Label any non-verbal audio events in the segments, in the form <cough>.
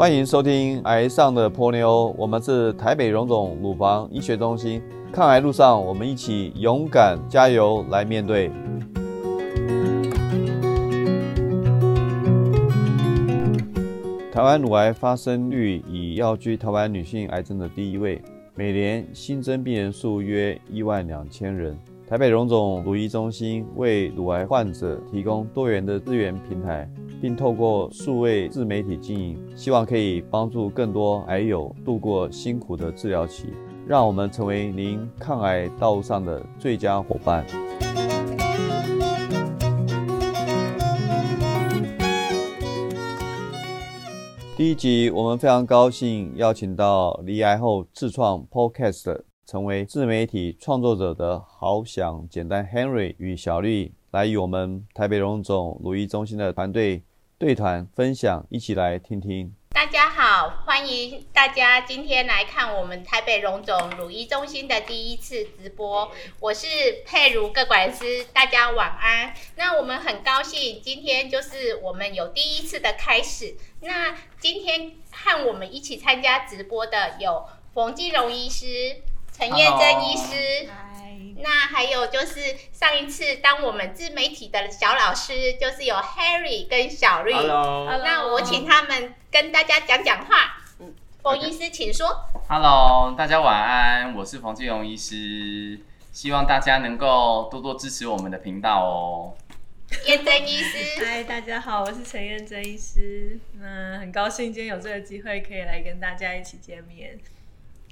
欢迎收听《癌上的波妞》，我们是台北荣总乳房医学中心。抗癌路上，我们一起勇敢加油来面对。台湾乳癌发生率已要居台湾女性癌症的第一位，每年新增病人数约一万两千人。台北荣总乳医中心为乳癌患者提供多元的资源平台，并透过数位自媒体经营，希望可以帮助更多癌友度过辛苦的治疗期，让我们成为您抗癌道路上的最佳伙伴。第一集，我们非常高兴邀请到离癌后自创 Podcast、成为自媒体创作者的好想简单 Henry 与小绿，来与我们台北荣总乳医中心的团队对团分享，一起来听听。大家好，欢迎大家今天来看我们台北荣总乳医中心的第一次直播。我是佩如各管师，大家晚安。那我们很高兴，今天就是我们有第一次的开始。那今天和我们一起参加直播的有冯金荣医师、陈燕珍医师。那还有就是上一次当我们自媒体的小老师，就是有 Harry 跟小绿。Hello，那我请他们跟大家讲讲话。嗯，冯医师，请说。Hello，大家晚安，我是冯金荣医师，希望大家能够多多支持我们的频道哦。燕珍医师，嗨，大家好，我是陈燕珍医师。那很高兴今天有这个机会可以来跟大家一起见面。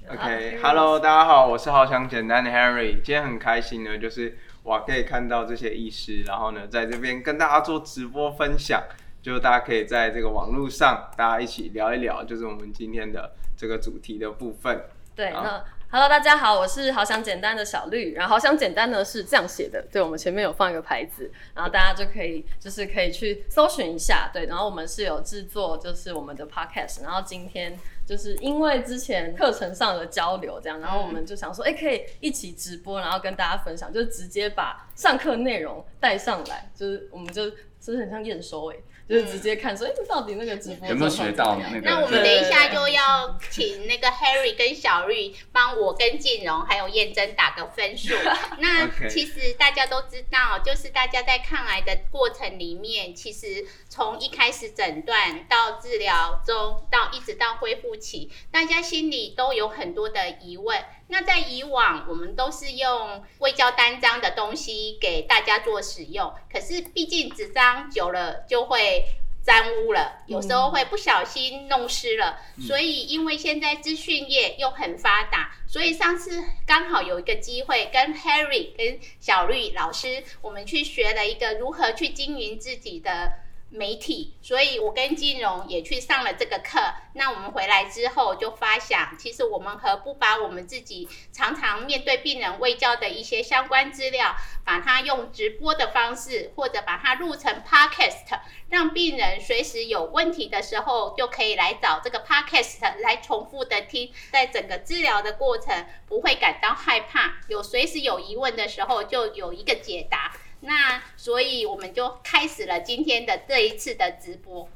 OK，Hello，、大家好，我是好想简单的 Henry。今天很开心呢，就是我可以看到这些医师，然后呢，在这边跟大家做直播分享，就大家可以在这个网络上，大家一起聊一聊，就是我们今天的这个主题的部分。对，好那 Hello，大家好，我是好想简单的小绿。然后好想简单呢是这样写的，对我们前面有放一个牌子，然后大家就可以就是可以去搜寻一下。对，然后我们是有制作就是我们的 Podcast，然后今天就是因为之前课程上的交流这样，然后我们就想说，哎、可以一起直播，然后跟大家分享，就直接把上课内容带上来，就是我们就就是很像验收哎、就是直接看说，哎、到底那个直播有没有学到状况怎么样那个？那我们等一下就要请那个 Harry 跟小绿帮我跟静荣还有燕珍打个分数。<laughs> 那其实大家都知道，就是大家在抗癌的过程里面，其实从一开始诊断到治疗中，到一直到恢复期，大家心里都有很多的疑问。那在以往，我们都是用微胶单张的东西给大家做使用，可是毕竟纸张久了就会沾污了，有时候会不小心弄湿了。所以，因为现在资讯业又很发达，所以上次刚好有一个机会跟 Harry 跟小绿老师，我们去学了一个如何去经营自己的。媒体，所以我跟金融也去上了这个课。那我们回来之后就发想，其实我们何不把我们自己常常面对病人未教的一些相关资料，把它用直播的方式，或者把它录成 podcast，让病人随时有问题的时候就可以来找这个 podcast 来重复的听，在整个治疗的过程不会感到害怕，有随时有疑问的时候就有一个解答。那所以我们就开始了今天的这一次的直播。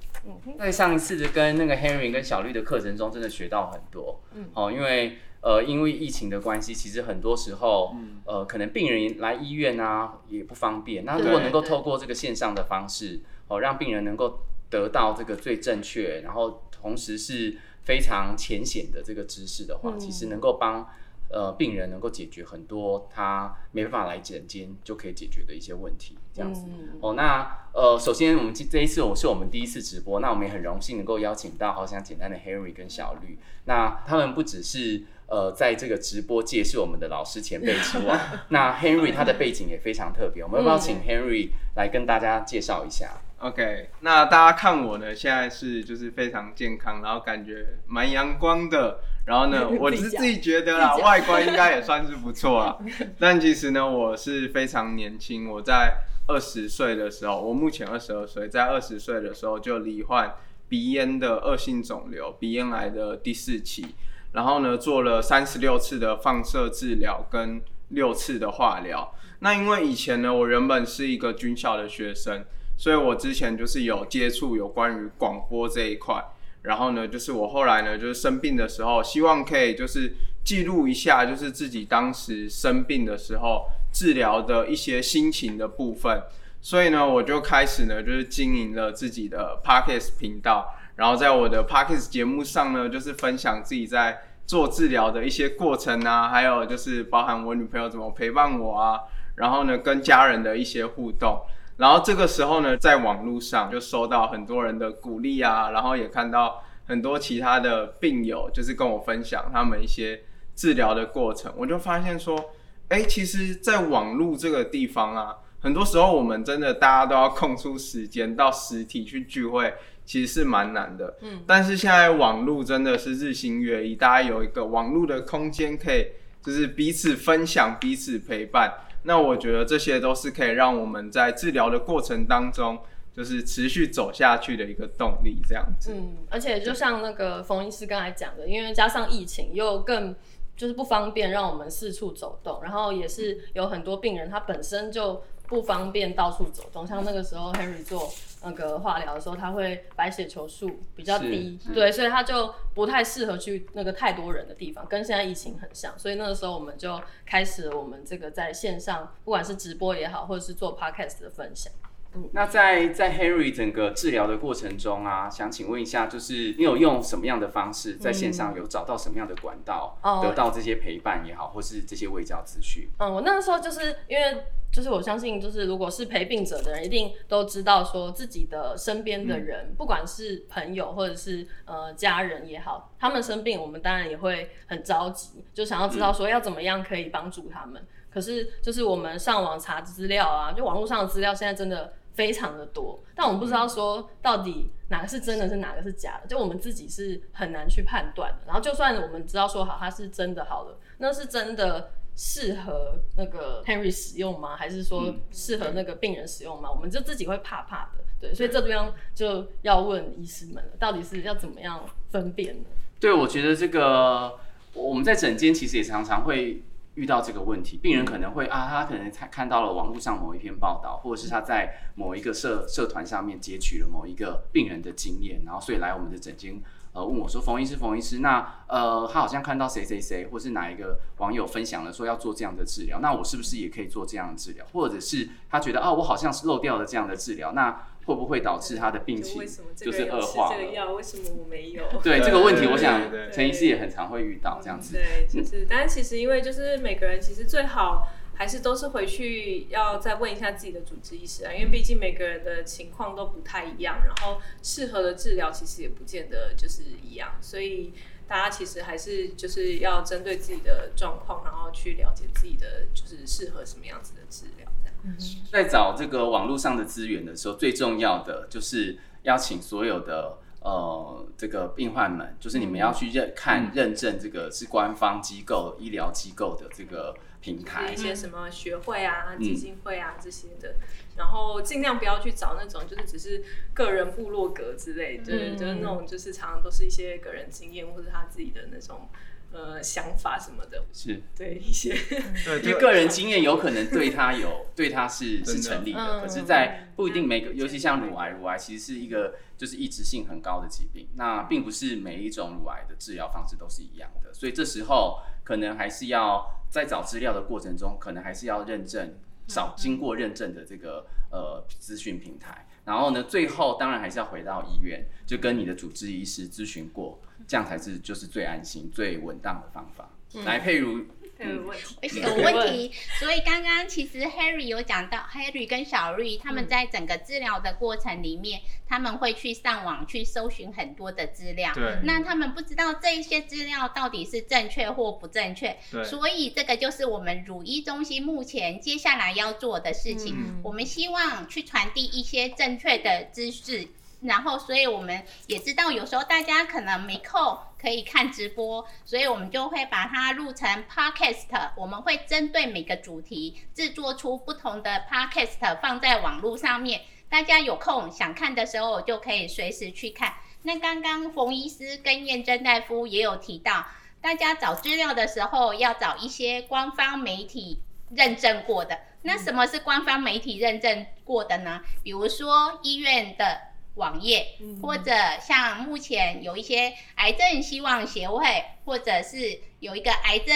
在上一次的跟那个 Henry 跟小绿的课程中，真的学到很多。嗯，哦，因为呃，因为疫情的关系，其实很多时候，呃，可能病人来医院啊也不方便。那如果能够透过这个线上的方式，哦，让病人能够得到这个最正确，然后同时是非常浅显的这个知识的话，其实能够帮。呃，病人能够解决很多他没办法来诊间就可以解决的一些问题，这样子。哦，那呃，首先我们这这一次我是我们第一次直播，那我们也很荣幸能够邀请到好想简单的 Henry 跟小绿，那他们不只是呃在这个直播界是我们的老师前辈之外，<laughs> 那 Henry 他的背景也非常特别，我们要不要请 Henry 来跟大家介绍一下？OK，那大家看我呢，现在是就是非常健康，然后感觉蛮阳光的。然后呢，<laughs> 我是自己觉得啦，外观应该也算是不错啦。<laughs> 但其实呢，我是非常年轻，我在二十岁的时候，我目前二十二岁，在二十岁的时候就罹患鼻咽的恶性肿瘤，鼻咽癌的第四期。然后呢，做了三十六次的放射治疗跟六次的化疗。那因为以前呢，我原本是一个军校的学生，所以我之前就是有接触有关于广播这一块。然后呢，就是我后来呢，就是生病的时候，希望可以就是记录一下，就是自己当时生病的时候治疗的一些心情的部分。所以呢，我就开始呢，就是经营了自己的 Parkes 频道，然后在我的 Parkes 节目上呢，就是分享自己在做治疗的一些过程啊，还有就是包含我女朋友怎么陪伴我啊，然后呢，跟家人的一些互动。然后这个时候呢，在网络上就收到很多人的鼓励啊，然后也看到很多其他的病友，就是跟我分享他们一些治疗的过程，我就发现说，哎，其实，在网络这个地方啊。很多时候，我们真的大家都要空出时间到实体去聚会，其实是蛮难的。嗯，但是现在网络真的是日新月异，大家有一个网络的空间，可以就是彼此分享、彼此陪伴。那我觉得这些都是可以让我们在治疗的过程当中，就是持续走下去的一个动力。这样子。嗯，而且就像那个冯医师刚才讲的，因为加上疫情又更就是不方便让我们四处走动，然后也是有很多病人他本身就。不方便到处走动，像那个时候 Henry 做那个化疗的时候，他会白血球数比较低，对，所以他就不太适合去那个太多人的地方，跟现在疫情很像，所以那个时候我们就开始我们这个在线上，不管是直播也好，或者是做 Podcast 的分享。那在在 Henry 整个治疗的过程中啊，想请问一下，就是你有用什么样的方式在线上有找到什么样的管道，得到这些陪伴也好，或是这些卫教资讯？嗯，我那个时候就是因为。就是我相信，就是如果是陪病者的人，一定都知道说自己的身边的人，不管是朋友或者是呃家人也好，他们生病，我们当然也会很着急，就想要知道说要怎么样可以帮助他们。可是就是我们上网查资料啊，就网络上的资料现在真的非常的多，但我们不知道说到底哪个是真的，是哪个是假的，就我们自己是很难去判断的。然后就算我们知道说好，它是真的好了，那是真的。适合那个 Henry 使用吗？还是说适合那个病人使用吗？我们就自己会怕怕的，对，所以这地方就要问医师们了，到底是要怎么样分辨呢？对，我觉得这个我们在诊间其实也常常会遇到这个问题，病人可能会啊，他可能才看到了网络上某一篇报道，或者是他在某一个社社团上面截取了某一个病人的经验，然后所以来我们的诊间。呃，问我说：“冯医师，冯医师，那呃，他好像看到谁谁谁，或是哪一个网友分享了说要做这样的治疗，那我是不是也可以做这样的治疗？或者是他觉得啊，我好像是漏掉了这样的治疗，那会不会导致他的病情就是恶化？这个药为什么我没有？<laughs> 对这个问题，我想陈医师也很常会遇到这样子。对，就是，但是其实因为就是每个人其实最好。”还是都是回去要再问一下自己的主治医师啊，因为毕竟每个人的情况都不太一样，然后适合的治疗其实也不见得就是一样，所以大家其实还是就是要针对自己的状况，然后去了解自己的就是适合什么样子的治疗。在找这个网络上的资源的时候，最重要的就是邀请所有的呃这个病患们，就是你们要去认看认证这个是官方机构、医疗机构的这个。平台。一些什么学会啊、基金会啊这些的，然后尽量不要去找那种就是只是个人部落格之类，就是就是那种就是常常都是一些个人经验或者他自己的那种呃想法什么的，是对一些，因为 <laughs> 个人经验有可能对他有 <laughs> 对他是是成立的，可是，在不一定每个，尤其像乳癌，乳癌其实是一个就是抑制性很高的疾病，那并不是每一种乳癌的治疗方式都是一样的，所以这时候可能还是要。在找资料的过程中，可能还是要认证，找经过认证的这个呃资讯平台。然后呢，最后当然还是要回到医院，就跟你的主治医师咨询过，这样才是就是最安心、最稳当的方法。来，佩如。有问题，<laughs> 有问题。所以刚刚其实 Harry 有讲到，Harry 跟小绿他们在整个治疗的过程里面，他们会去上网去搜寻很多的资料。对。那他们不知道这一些资料到底是正确或不正确。对。所以这个就是我们乳医中心目前接下来要做的事情。我们希望去传递一些正确的知识。然后，所以我们也知道，有时候大家可能没空可以看直播，所以我们就会把它录成 podcast。我们会针对每个主题制作出不同的 podcast，放在网络上面。大家有空想看的时候，就可以随时去看。那刚刚冯医师跟验证大夫也有提到，大家找资料的时候要找一些官方媒体认证过的。那什么是官方媒体认证过的呢？比如说医院的。网页，或者像目前有一些癌症希望协会，或者是有一个癌症。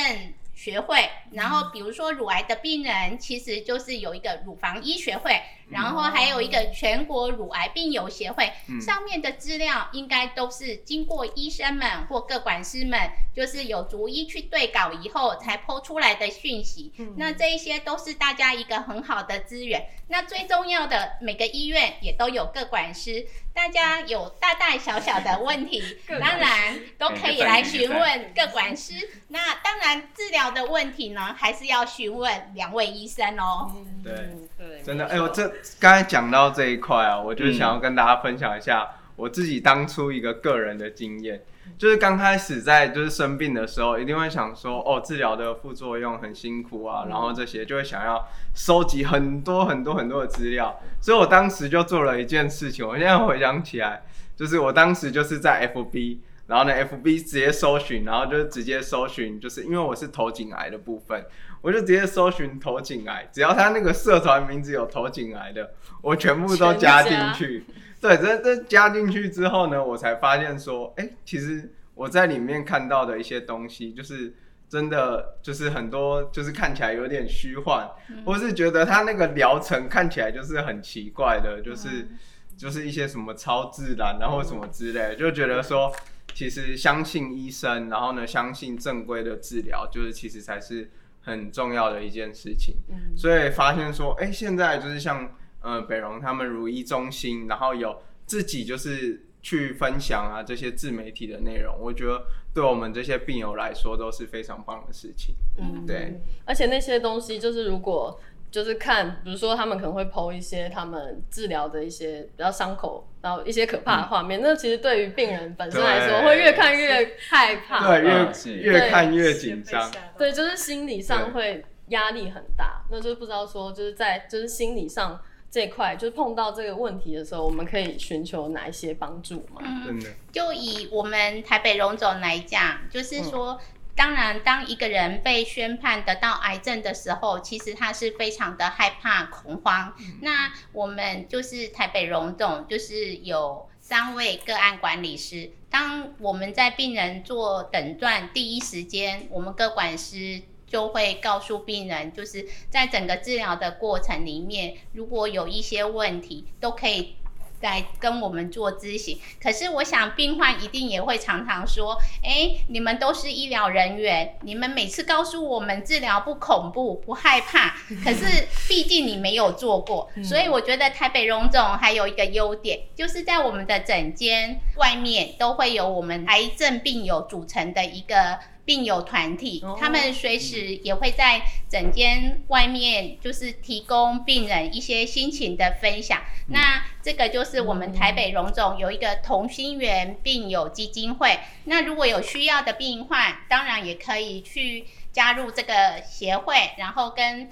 学会，然后比如说乳癌的病人，其实就是有一个乳房医学会，然后还有一个全国乳癌病友协会，上面的资料应该都是经过医生们或各管师们，就是有逐一去对稿以后才剖出来的讯息。那这一些都是大家一个很好的资源。那最重要的，每个医院也都有各管师。大家有大大小小的问题，<laughs> 当然都可以来询问各管师。那当然治疗的问题呢，还是要询问两位医生哦。对对，真的，哎，呦这刚才讲到这一块啊，我就想要跟大家分享一下我自己当初一个个人的经验。就是刚开始在就是生病的时候，一定会想说，哦，治疗的副作用很辛苦啊，然后这些就会想要收集很多很多很多的资料，所以我当时就做了一件事情，我现在回想起来，就是我当时就是在 FB，然后呢 FB 直接搜寻，然后就直接搜寻，就是因为我是头颈癌的部分，我就直接搜寻头颈癌，只要他那个社团名字有头颈癌的，我全部都加进去。对，这这加进去之后呢，我才发现说，哎，其实我在里面看到的一些东西，就是真的，就是很多，就是看起来有点虚幻，或是觉得他那个疗程看起来就是很奇怪的，就是就是一些什么超自然，然后什么之类，就觉得说，其实相信医生，然后呢，相信正规的治疗，就是其实才是很重要的一件事情。所以发现说，哎，现在就是像。呃，北荣他们如一中心，然后有自己就是去分享啊这些自媒体的内容，我觉得对我们这些病友来说都是非常棒的事情。嗯，对。而且那些东西就是如果就是看，比如说他们可能会剖一些他们治疗的一些比较伤口，然后一些可怕的画面，那其实对于病人本身来说会越看越害怕，对，越越看越紧张，对，就是心理上会压力很大。那就不知道说就是在就是心理上。这块就是碰到这个问题的时候，我们可以寻求哪一些帮助吗？真的，就以我们台北荣总来讲，就是说，当然，当一个人被宣判得到癌症的时候，其实他是非常的害怕、恐慌。那我们就是台北荣总，就是有三位个案管理师，当我们在病人做诊断第一时间，我们各管师。就会告诉病人，就是在整个治疗的过程里面，如果有一些问题，都可以来跟我们做咨询。可是，我想病患一定也会常常说：“哎，你们都是医疗人员，你们每次告诉我们治疗不恐怖、不害怕，<laughs> 可是毕竟你没有做过。”所以，我觉得台北荣总还有一个优点，就是在我们的诊间外面都会有我们癌症病友组成的一个。病友团体，他们随时也会在诊间外面，就是提供病人一些心情的分享。那这个就是我们台北荣总有一个同心圆病友基金会。那如果有需要的病患，当然也可以去加入这个协会，然后跟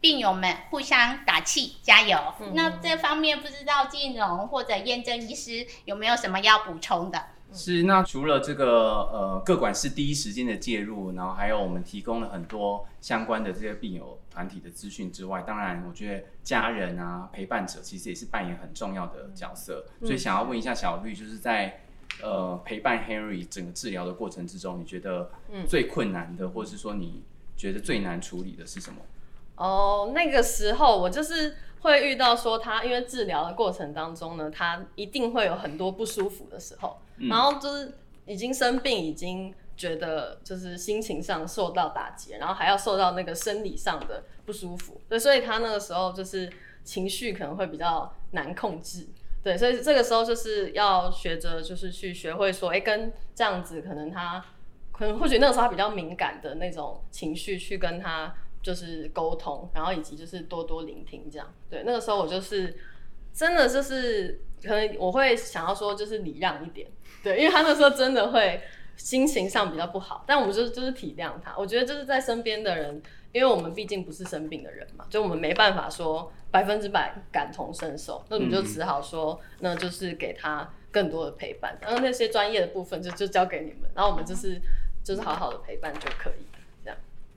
病友们互相打气加油。那这方面不知道金荣或者验证医师有没有什么要补充的？是，那除了这个呃，各管是第一时间的介入，然后还有我们提供了很多相关的这些病友团体的资讯之外，当然，我觉得家人啊，陪伴者其实也是扮演很重要的角色。所以想要问一下小绿，就是在呃陪伴 Henry 整个治疗的过程之中，你觉得最困难的，或者是说你觉得最难处理的是什么？哦，那个时候我就是。会遇到说他因为治疗的过程当中呢，他一定会有很多不舒服的时候，然后就是已经生病，已经觉得就是心情上受到打击，然后还要受到那个生理上的不舒服，对，所以他那个时候就是情绪可能会比较难控制，对，所以这个时候就是要学着就是去学会说，哎，跟这样子可能他可能或许那个时候他比较敏感的那种情绪去跟他。就是沟通，然后以及就是多多聆听，这样对。那个时候我就是真的就是可能我会想要说就是礼让一点，对，因为他那时候真的会心情上比较不好，但我们就是就是体谅他。我觉得就是在身边的人，因为我们毕竟不是生病的人嘛，就我们没办法说百分之百感同身受，那我们就只好说，那就是给他更多的陪伴，然后那些专业的部分就就交给你们，然后我们就是就是好好的陪伴就可以。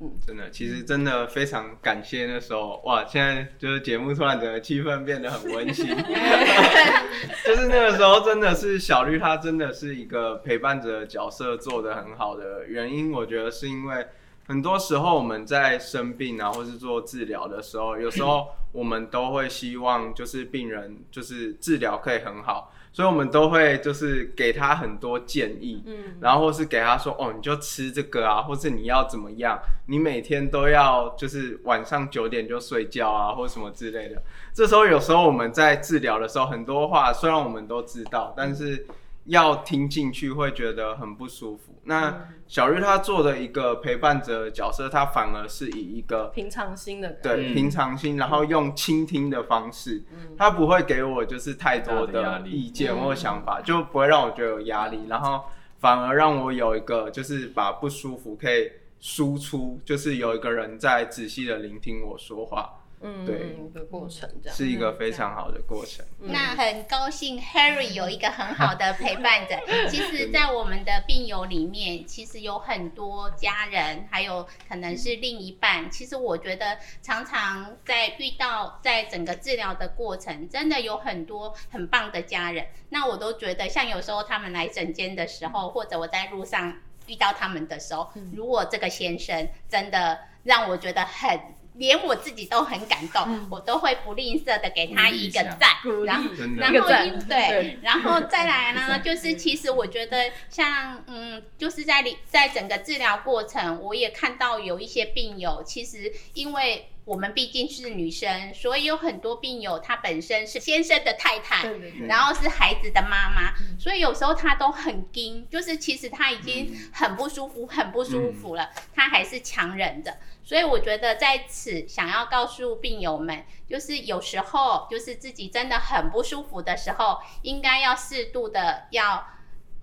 嗯，真的，其实真的非常感谢那时候哇，现在就是节目突然整个气氛变得很温馨，<laughs> <laughs> 就是那个时候真的是小绿，她真的是一个陪伴者的角色做得很好的原因，我觉得是因为很多时候我们在生病啊，或是做治疗的时候，有时候我们都会希望就是病人就是治疗可以很好。所以我们都会就是给他很多建议，嗯，然后或是给他说，哦，你就吃这个啊，或是你要怎么样，你每天都要就是晚上九点就睡觉啊，或什么之类的。这时候有时候我们在治疗的时候，很多话虽然我们都知道，但是要听进去会觉得很不舒服。那小玉他做的一个陪伴者的角色，他反而是以一个平常心的对平常心，然后用倾听的方式，他不会给我就是太多的意见或想法，就不会让我觉得有压力，然后反而让我有一个就是把不舒服可以输出，就是有一个人在仔细的聆听我说话。嗯，对，一个过程这样是一个非常好的过程。那很高兴 Harry 有一个很好的陪伴者。<laughs> 其实，在我们的病友里面，其实有很多家人，还有可能是另一半。其实我觉得，常常在遇到在整个治疗的过程，真的有很多很棒的家人。那我都觉得，像有时候他们来诊间的时候，或者我在路上遇到他们的时候，如果这个先生真的让我觉得很。连我自己都很感动，我都会不吝啬的给他一个赞，然后然后对，然后再来呢，就是其实我觉得像嗯，就是在在整个治疗过程，我也看到有一些病友，其实因为。我们毕竟是女生，所以有很多病友她本身是先生的太太，然后是孩子的妈妈，所以有时候她都很惊，就是其实她已经很不舒服、很不舒服了，她还是强忍的。所以我觉得在此想要告诉病友们，就是有时候就是自己真的很不舒服的时候，应该要适度的要。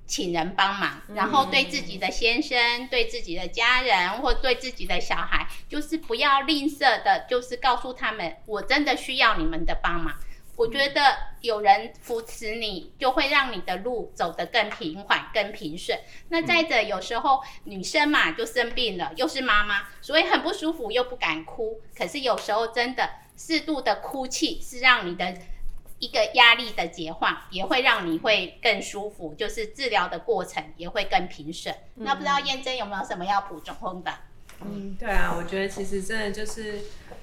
请人帮忙，然后对自己的先生、对自己的家人或对自己的小孩，就是不要吝啬的，就是告诉他们，我真的需要你们的帮忙。我觉得有人扶持你，就会让你的路走得更平缓、更平顺。那再者，有时候女生嘛就生病了，又是妈妈，所以很不舒服，又不敢哭。可是有时候真的适度的哭泣，是让你的。一个压力的解放也会让你会更舒服，就是治疗的过程也会更平顺。那不知道燕珍有没有什么要补充的？嗯，对啊，我觉得其实真的就是，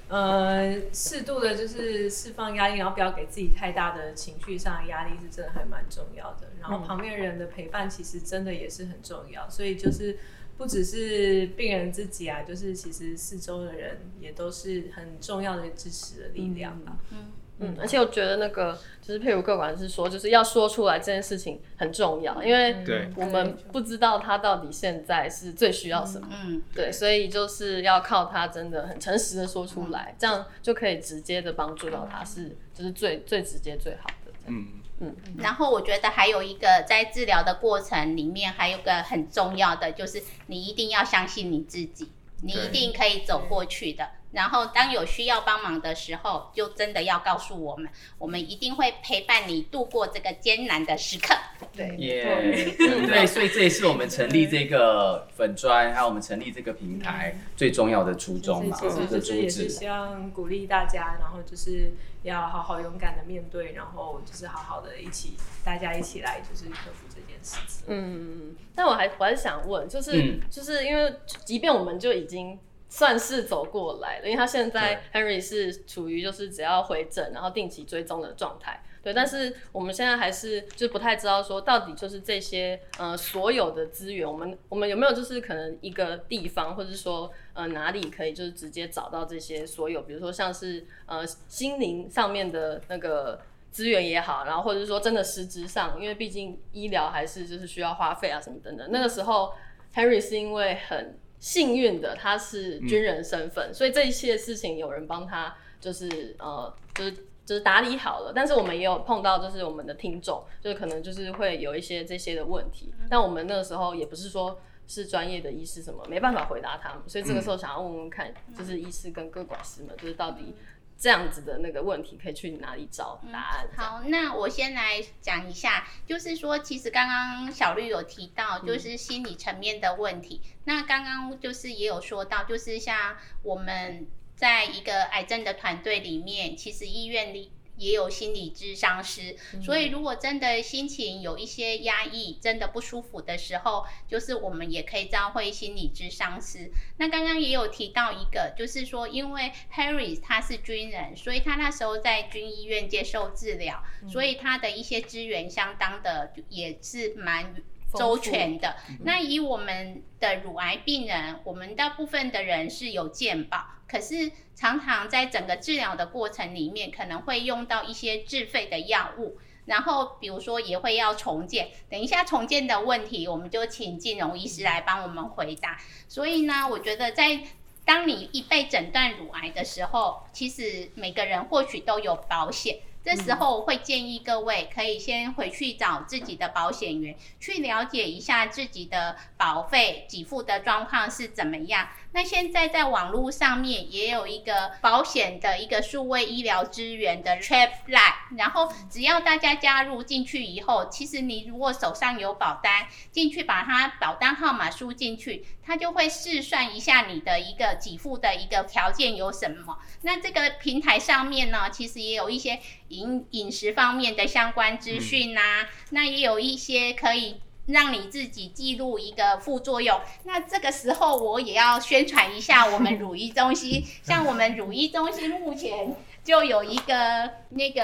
呃，适度的就是释放压力，然后不要给自己太大的情绪上的压力，是真的还蛮重要的。然后旁边人的陪伴其实真的也是很重要，所以就是不只是病人自己啊，就是其实四周的人也都是很重要的支持的力量吧。嗯。嗯，而且我觉得那个就是佩如客管是说，就是要说出来这件事情很重要，因为我们不知道他到底现在是最需要什么，嗯，对，所以就是要靠他真的很诚实的说出来，这样就可以直接的帮助到他，是就是最最直接最好的，嗯。嗯。然后我觉得还有一个在治疗的过程里面，还有个很重要的就是你一定要相信你自己，你一定可以走过去的。然后，当有需要帮忙的时候，就真的要告诉我们，我们一定会陪伴你度过这个艰难的时刻。对，耶，<laughs> 对，所以这也是我们成立这个粉砖，还有我们成立这个平台最重要的初衷嘛，这是也是希望鼓励大家，然后就是要好好勇敢的面对，然后就是好好的一起，大家一起来就是克服这件事情。嗯，但我还我还是想问，就是就是因为，即便我们就已经。算是走过来了，因为他现在 Henry 是处于就是只要回诊，然后定期追踪的状态。对，但是我们现在还是就不太知道说到底就是这些呃所有的资源，我们我们有没有就是可能一个地方，或者是说呃哪里可以就是直接找到这些所有，比如说像是呃心灵上面的那个资源也好，然后或者是说真的实质上，因为毕竟医疗还是就是需要花费啊什么等等。那个时候 Henry 是因为很。幸运的他是军人身份，所以这一切事情有人帮他，就是呃，就是就是打理好了。但是我们也有碰到，就是我们的听众，就是可能就是会有一些这些的问题。但我们那个时候也不是说是专业的医师什么，没办法回答他们。所以这个时候想要问问看，就是医师跟各管师们，就是到底这样子的那个问题可以去哪里找答案？好，那我先来讲一下，就是说，其实刚刚小绿有提到，就是心理层面的问题。那刚刚就是也有说到，就是像我们在一个癌症的团队里面，其实医院里。也有心理咨商师，所以如果真的心情有一些压抑，真的不舒服的时候，就是我们也可以召会心理咨商师。那刚刚也有提到一个，就是说，因为 Harry 他是军人，所以他那时候在军医院接受治疗，所以他的一些资源相当的也是蛮。周全的。那以我们的乳癌病人，我们大部分的人是有健保，可是常常在整个治疗的过程里面，可能会用到一些自费的药物，然后比如说也会要重建。等一下重建的问题，我们就请金融医师来帮我们回答。所以呢，我觉得在当你一被诊断乳癌的时候，其实每个人或许都有保险。这时候会建议各位可以先回去找自己的保险员，去了解一下自己的保费给付的状况是怎么样。那现在在网络上面也有一个保险的一个数位医疗资源的 Trap Line，然后只要大家加入进去以后，其实你如果手上有保单，进去把它保单号码输进去，它就会试算一下你的一个给付的一个条件有什么。那这个平台上面呢，其实也有一些饮饮食方面的相关资讯呐，那也有一些可以。让你自己记录一个副作用。那这个时候我也要宣传一下我们乳医中心。<laughs> 像我们乳医中心目前就有一个那个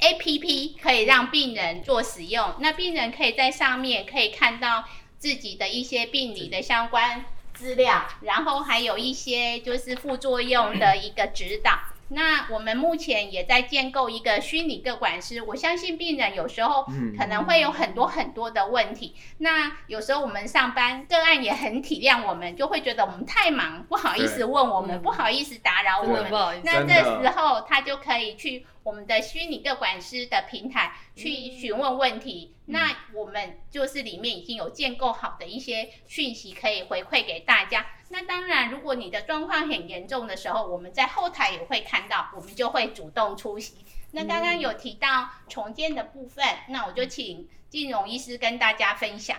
A P P 可以让病人做使用。那病人可以在上面可以看到自己的一些病理的相关资料，然后还有一些就是副作用的一个指导。那我们目前也在建构一个虚拟个管师，我相信病人有时候可能会有很多很多的问题。那有时候我们上班个案也很体谅我们，就会觉得我们太忙，不好意思问我们，不好意思打扰我们。那这时候他就可以去。我们的虚拟个管师的平台去询问问题，那我们就是里面已经有建构好的一些讯息可以回馈给大家。那当然，如果你的状况很严重的时候，我们在后台也会看到，我们就会主动出席。那刚刚有提到重建的部分，那我就请金融医师跟大家分享。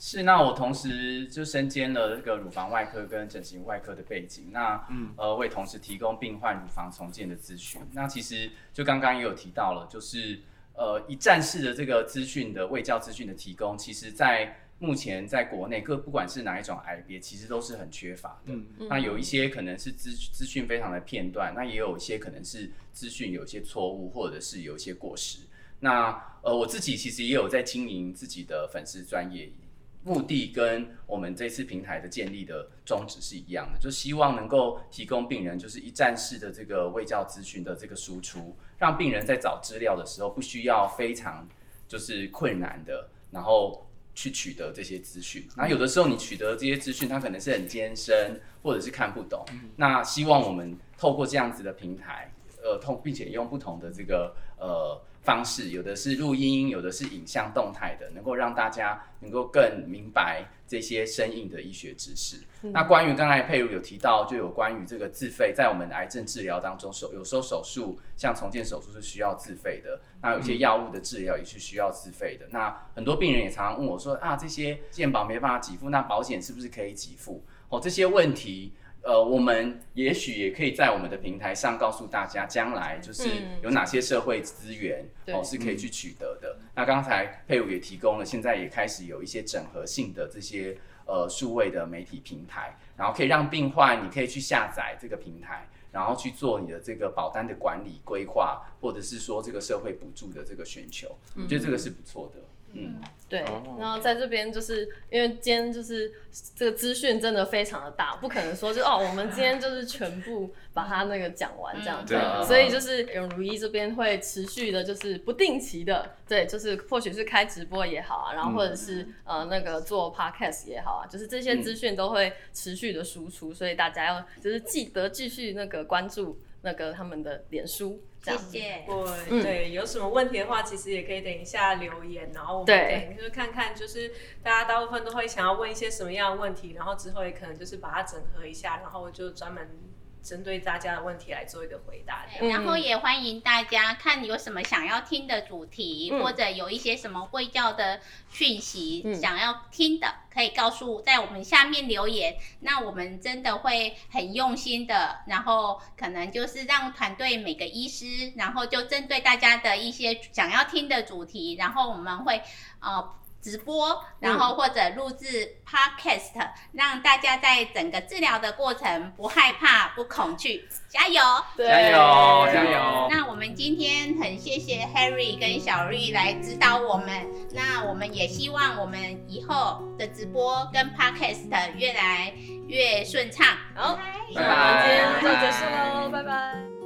是，那我同时就身兼了这个乳房外科跟整形外科的背景，那嗯呃为同时提供病患乳房重建的咨询。那其实就刚刚也有提到了，就是呃一站式的这个资讯的卫教资讯的提供，其实在目前在国内各不管是哪一种癌别，其实都是很缺乏的。那有一些可能是资资讯非常的片段，那也有一些可能是资讯有一些错误，或者是有一些过时。那呃我自己其实也有在经营自己的粉丝专业。目的跟我们这次平台的建立的宗旨是一样的，就希望能够提供病人就是一站式的这个卫教咨询的这个输出，让病人在找资料的时候不需要非常就是困难的，然后去取得这些资讯。那有的时候你取得这些资讯，它可能是很艰深，或者是看不懂。那希望我们透过这样子的平台，呃，通并且用不同的这个呃。方式有的是录音，有的是影像动态的，能够让大家能够更明白这些生硬的医学知识。那关于刚才佩如有提到，就有关于这个自费，在我们的癌症治疗当中，手有时候手术像重建手术是需要自费的，那有些药物的治疗也是需要自费的。那很多病人也常常问我说啊，这些健保没办法给付，那保险是不是可以给付？哦，这些问题。呃，我们也许也可以在我们的平台上告诉大家，将来就是有哪些社会资源哦是可以去取得的。那刚才佩武也提供了，现在也开始有一些整合性的这些呃数位的媒体平台，然后可以让病患你可以去下载这个平台，然后去做你的这个保单的管理规划，或者是说这个社会补助的这个寻求，我觉得这个是不错的。嗯，对，然后在这边就是因为今天就是这个资讯真的非常的大，不可能说就哦，我们今天就是全部把它那个讲完这样。子，所以就是永如一这边会持续的，就是不定期的，对，就是或许是开直播也好啊，然后或者是呃那个做 podcast 也好啊，就是这些资讯都会持续的输出，所以大家要就是记得继续那个关注那个他们的脸书。谢谢。对对，有什么问题的话，其实也可以等一下留言，然后我们等就是看看，就是大家大部分都会想要问一些什么样的问题，然后之后也可能就是把它整合一下，然后就专门针对大家的问题来做一个回答。对然后也欢迎大家看有什么想要听的主题，嗯或者有一些什么会教的讯息、嗯想要听的，可以告诉在我们下面留言。那我们真的会很用心的，然后可能就是让团队每个医师，然后就针对大家的一些想要听的主题，然后我们会呃。直播，然后或者录制 podcast，让大家在整个治疗的过程不害怕、不恐惧，加油！加油！加油！那我们今天很谢谢 Harry 跟小绿来指导我们，那我们也希望我们以后的直播跟 podcast 越来越顺畅。好，今天就结束喽，拜拜。